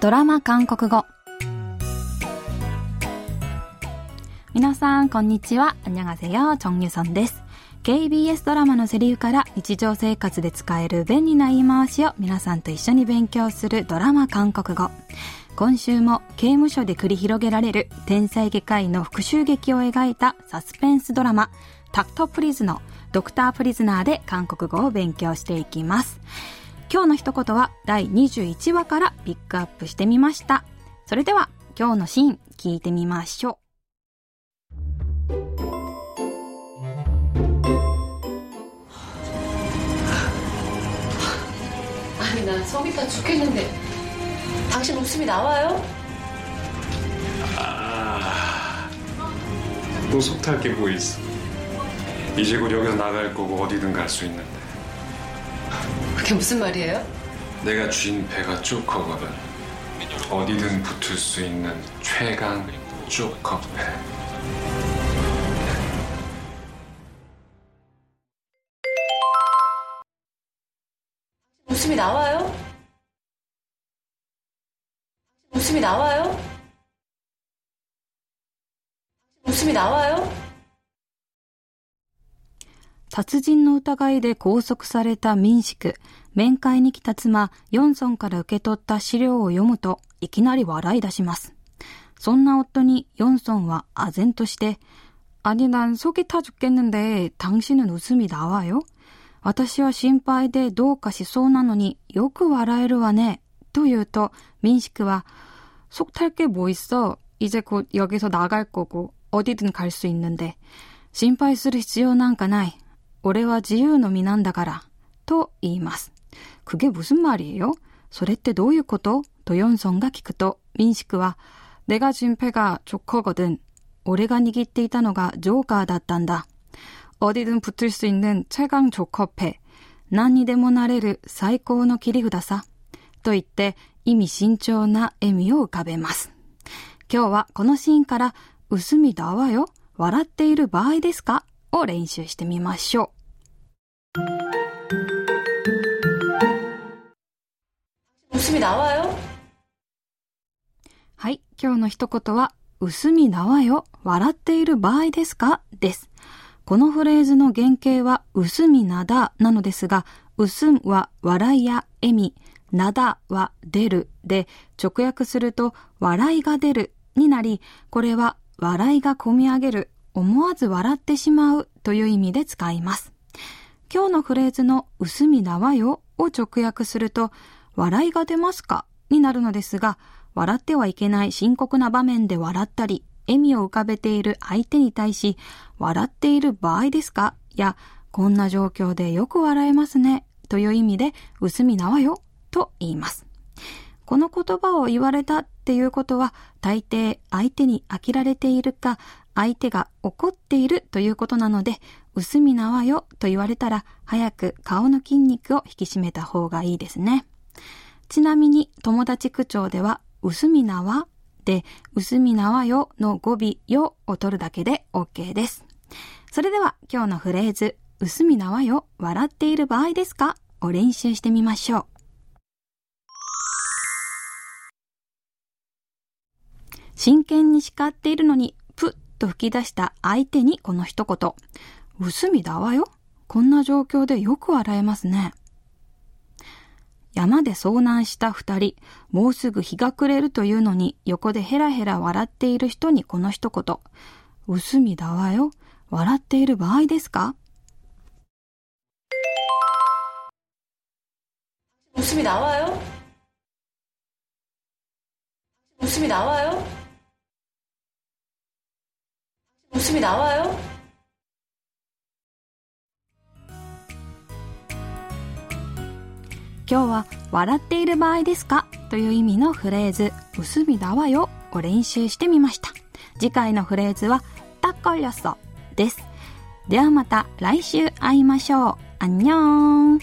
ドラマ韓国語皆さんこんにちは안녕하세요정유선です KBS ドラマのセリフから日常生活で使える便利な言い回しを皆さんと一緒に勉強するドラマ韓国語今週も刑務所で繰り広げられる天才外科医の復讐劇を描いたサスペンスドラマタクトプリズのドクタープリズナーで韓国語を勉強していきます。 今日の一言は第21話からピックアップしてみました。それでは今日のシーン聞いてみましょう。아니난속이다죽겠는데당신웃음이나와요아또속탈게뭐 있어 이제 곧 여기서 나갈 거고 어디든 갈 수 있는데 그게 무슨 말이에요? 내가 쥔 배가 쪼커거든 어디든 붙을 수 있는 최강 쪼커배 웃음이 나와요? 웃음이 나와요? 웃음이 나와요? 殺人の疑いで拘束された民宿、 面会に来た妻、ヨンソンから受け取った資料を読むと、いきなり笑い出します。そんな夫にヨンソンは唖然として、아니난속이타죽겠는데당신은웃음이나와요私は心配でどうかしそうなのによく笑えるわね。と言うと、民宿は、속탈게뭐있어이제곧여기서나갈거고어디든갈수있는데心配する必要なんかない。俺は自由の身なんだから、と言います。 그게 무슨 말이에 요? それってどういうこと?ドヨンソンが聞くと민식は내가 준패가 조커거 든. 오래握っていたのがジョーカーだったんだ.어디든 붙을 수 있는 최강 조커 패. 何にでもなれる最高の切り札さ。と言って意味慎重な笑みを浮かべます。今日はこのシーンから、薄みだわよ、笑っている場合ですかを練習してみましょう。웃음이나와요はい、今日の一言は、薄みなわよ、笑っている場合ですかです。このフレーズの原型は、薄みなだなのですが、薄は笑いや笑み、なだは出るで、直訳すると、笑いが出るになり、これは笑いが込み上げる思わず笑ってしまうという意味で使います。今日のフレーズの薄みなわよを直訳すると、 笑いが出ますか？になるのですが、笑ってはいけない深刻な場面で笑ったり、笑みを浮かべている相手に対し、笑っている場合ですか？や、こんな状況でよく笑えますね、という意味で、薄みなわよ、と言います。この言葉を言われたっていうことは、大抵相手に飽きられているか、相手が怒っているということなので、薄みなわよと言われたら、早く顔の筋肉を引き締めた方がいいですね。ちなみに、友達口調では、薄みなわで、薄みなわよの語尾よを取るだけで OK です。それでは、今日のフレーズ、薄みなわよ、笑っている場合ですか？を練習してみましょう。真剣に叱っているのにと吹き出した相手にこの一言。薄みだわよ。こんな状況でよく笑えますね。山で遭難した二人、もうすぐ日が暮れるというのに、横でヘラヘラ笑っている人にこの一言。薄みだわよ。笑っている場合ですか薄みだわよ。薄みだわよ。薄みだわよ。今日は笑っている場合ですか？という意味のフレーズ、薄みだわよを練習してみました。次回のフレーズは、たっこよそです。ではまた来週会いましょう。あんにょーん。